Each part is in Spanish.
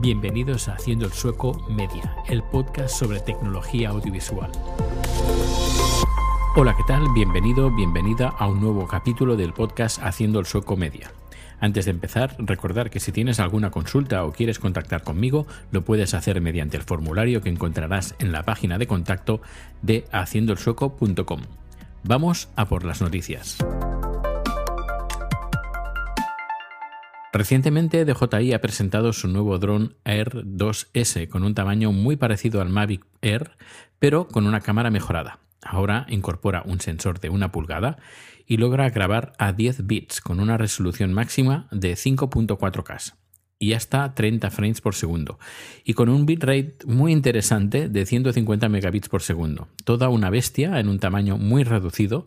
Bienvenidos a Haciendo el Sueco Media, el podcast sobre tecnología audiovisual. Hola, ¿qué tal? Bienvenido, bienvenida a un nuevo capítulo del podcast Haciendo el Sueco Media. Antes de empezar, recordar que si tienes alguna consulta o quieres contactar conmigo, lo puedes hacer mediante el formulario que encontrarás en la página de contacto de haciendoelsueco.com. Vamos a por las noticias. Recientemente DJI ha presentado su nuevo dron Air 2S con un tamaño muy parecido al Mavic Air, pero con una cámara mejorada. Ahora incorpora un sensor de una pulgada y logra grabar a 10 bits con una resolución máxima de 5.4K y hasta 30 frames por segundo, y con un bitrate muy interesante de 150 megabits por segundo. Toda una bestia en un tamaño muy reducido.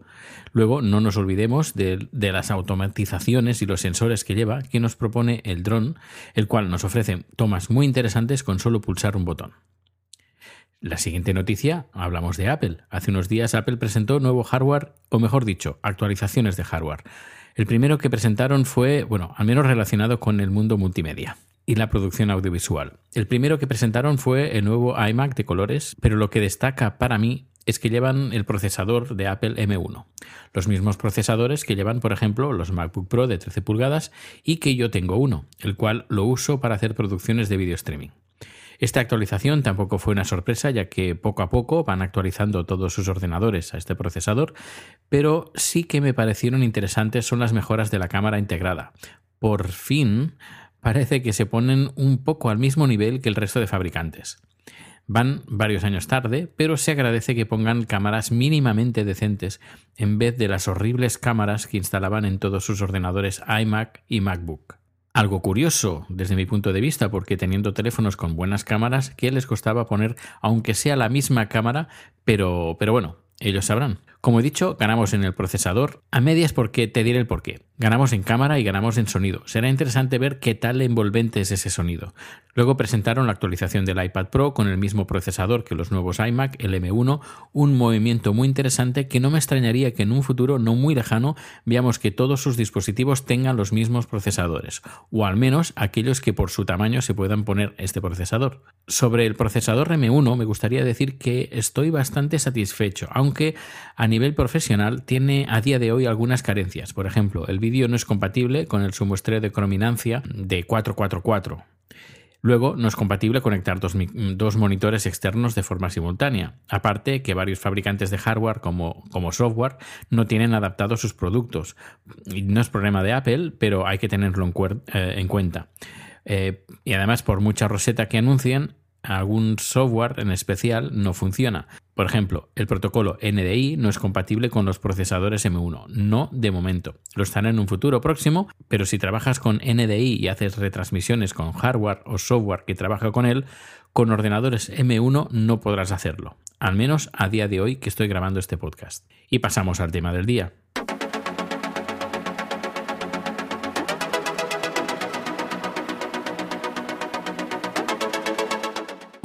Luego, no nos olvidemos de, de las automatizaciones y los sensores que lleva, que nos propone el dron, el cual nos ofrece tomas muy interesantes con solo pulsar un botón. La siguiente noticia, hablamos de Apple. Hace unos días Apple presentó nuevo hardware, o mejor dicho, actualizaciones de hardware. El primero que presentaron fue, bueno, al menos relacionado con el mundo multimedia y la producción audiovisual. El primero que presentaron fue el nuevo iMac de colores, pero lo que destaca para mí es que llevan el procesador de Apple M1, los mismos procesadores que llevan, por ejemplo, los MacBook Pro de 13 pulgadas y que yo tengo uno, el cual lo uso para hacer producciones de video streaming. Esta actualización tampoco fue una sorpresa, ya que poco a poco van actualizando todos sus ordenadores a este procesador, pero sí que me parecieron interesantes son las mejoras de la cámara integrada. Por fin, parece que se ponen un poco al mismo nivel que el resto de fabricantes. Van varios años tarde, pero se agradece que pongan cámaras mínimamente decentes en vez de las horribles cámaras que instalaban en todos sus ordenadores iMac y MacBook. Algo curioso desde mi punto de vista, porque teniendo teléfonos con buenas cámaras, ¿qué les costaba poner, aunque sea la misma cámara? Pero, pero bueno, ellos sabrán. Como he dicho, ganamos en el procesador, a medias porque te diré el porqué. Ganamos en cámara y ganamos en sonido. Será interesante ver qué tal envolvente es ese sonido. Luego presentaron la actualización del iPad Pro con el mismo procesador que los nuevos iMac, el M1, un movimiento muy interesante que no me extrañaría que en un futuro no muy lejano veamos que todos sus dispositivos tengan los mismos procesadores, o al menos aquellos que por su tamaño se puedan poner este procesador. Sobre el procesador M1 me gustaría decir que estoy bastante satisfecho, aunque a nivel profesional tiene a día de hoy algunas carencias. Por ejemplo, el vídeo no es compatible con el sumoestreo de crominancia de 444. Luego, no es compatible conectar dos, dos, monitores externos de forma simultánea. Aparte que varios fabricantes de hardware como, como software no tienen adaptados sus productos. no es problema de Apple, pero hay que tenerlo en, eh, en cuenta. Eh, y además, por mucha roseta que anuncien, algún software en especial no funciona. Por ejemplo, el protocolo NDI no es compatible con los procesadores M1, no de momento. Lo estará en un futuro próximo, pero si trabajas con NDI y haces retransmisiones con hardware o software que trabaja con él, con ordenadores M1 no podrás hacerlo, al menos a día de hoy que estoy grabando este podcast. Y pasamos al tema del día.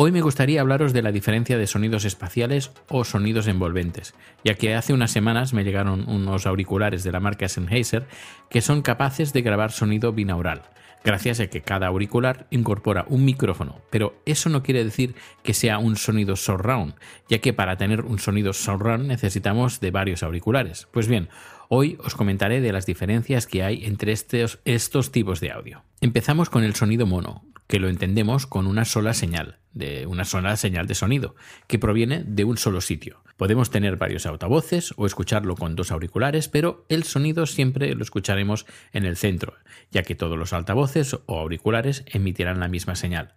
Hoy me gustaría hablaros de la diferencia de sonidos espaciales o sonidos envolventes, ya que hace unas semanas me llegaron unos auriculares de la marca Sennheiser que son capaces de grabar sonido binaural, gracias a que cada auricular incorpora un micrófono, pero eso no quiere decir que sea un sonido surround, ya que para tener un sonido surround necesitamos de varios auriculares. Pues bien, hoy os comentaré de las diferencias que hay entre estos, tipos de audio. Empezamos con el sonido mono, que lo entendemos con una sola señal, de una sola señal de sonido, que proviene de un solo sitio. Podemos tener varios altavoces o escucharlo con dos auriculares, pero el sonido siempre lo escucharemos en el centro, ya que todos los altavoces o auriculares emitirán la misma señal.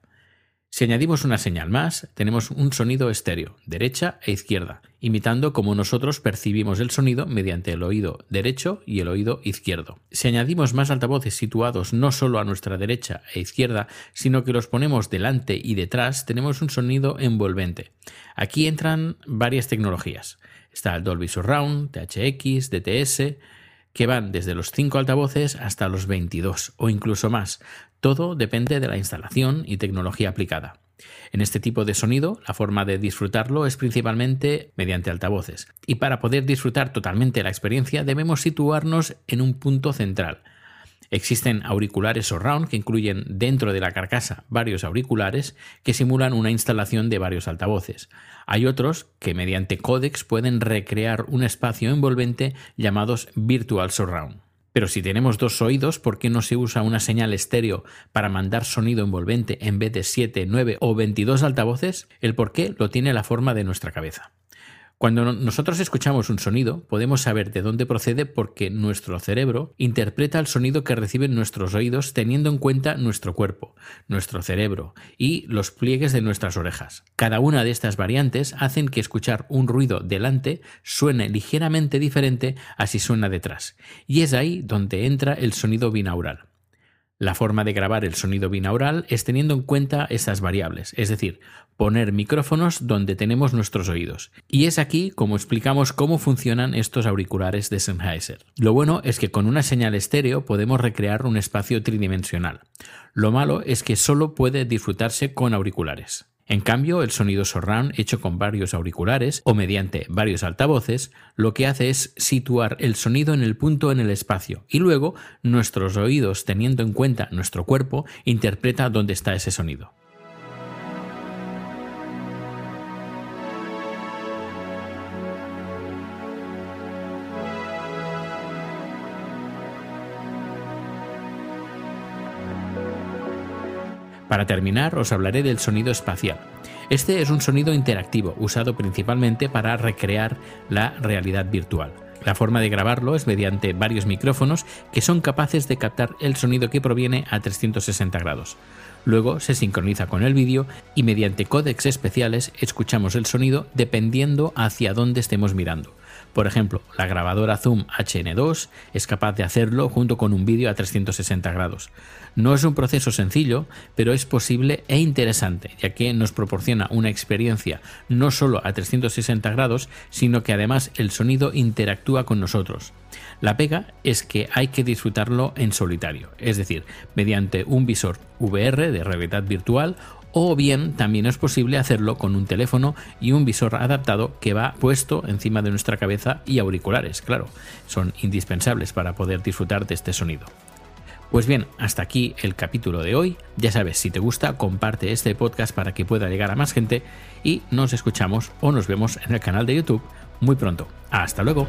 Si añadimos una señal más, tenemos un sonido estéreo, derecha e izquierda, imitando como nosotros percibimos el sonido mediante el oído derecho y el oído izquierdo. Si añadimos más altavoces situados no solo a nuestra derecha e izquierda, sino que los ponemos delante y detrás, tenemos un sonido envolvente. Aquí entran varias tecnologías. Está el Dolby Surround, THX, DTS, que van desde los 5 altavoces hasta los 22 o incluso más. Todo depende de la instalación y tecnología aplicada. En este tipo de sonido, la forma de disfrutarlo es principalmente mediante altavoces, y para poder disfrutar totalmente la experiencia debemos situarnos en un punto central. Existen auriculares surround que incluyen dentro de la carcasa varios auriculares que simulan una instalación de varios altavoces. Hay otros que mediante códex pueden recrear un espacio envolvente llamados virtual surround. Pero si tenemos dos oídos, ¿por qué no se usa una señal estéreo para mandar sonido envolvente en vez de 7, 9 o 22 altavoces? El por qué lo tiene la forma de nuestra cabeza. Cuando nosotros escuchamos un sonido, podemos saber de dónde procede porque nuestro cerebro interpreta el sonido que reciben nuestros oídos teniendo en cuenta nuestro cuerpo, nuestro cerebro y los pliegues de nuestras orejas. Cada una de estas variantes hacen que escuchar un ruido delante suene ligeramente diferente a si suena detrás. Y es ahí donde entra el sonido binaural. La forma de grabar el sonido binaural es teniendo en cuenta estas variables, es decir, poner micrófonos donde tenemos nuestros oídos. Y es aquí como explicamos cómo funcionan estos auriculares de Sennheiser. Lo bueno es que con una señal estéreo podemos recrear un espacio tridimensional. Lo malo es que solo puede disfrutarse con auriculares. En cambio, el sonido surround hecho con varios auriculares o mediante varios altavoces, lo que hace es situar el sonido en el punto en el espacio y luego nuestros oídos, teniendo en cuenta nuestro cuerpo, interpreta dónde está ese sonido. Para terminar, os hablaré del sonido espacial. Este es un sonido interactivo, usado principalmente para recrear la realidad virtual. La forma de grabarlo es mediante varios micrófonos que son capaces de captar el sonido que proviene a 360 grados. Luego se sincroniza con el vídeo y mediante códecs especiales escuchamos el sonido dependiendo hacia dónde estemos mirando. Por ejemplo, la grabadora Zoom HN2 es capaz de hacerlo junto con un vídeo a 360 grados. No es un proceso sencillo, pero es posible e interesante, ya que nos proporciona una experiencia no solo a 360 grados, sino que además el sonido interactúa con nosotros. La pega es que hay que disfrutarlo en solitario, es decir, mediante un visor VR de realidad virtual o bien también es posible hacerlo con un teléfono y un visor adaptado que va puesto encima de nuestra cabeza y auriculares, claro, son indispensables para poder disfrutar de este sonido. Pues bien, hasta aquí el capítulo de hoy. Ya sabes, si te gusta, comparte este podcast para que pueda llegar a más gente y nos escuchamos o nos vemos en el canal de YouTube muy pronto. Hasta luego.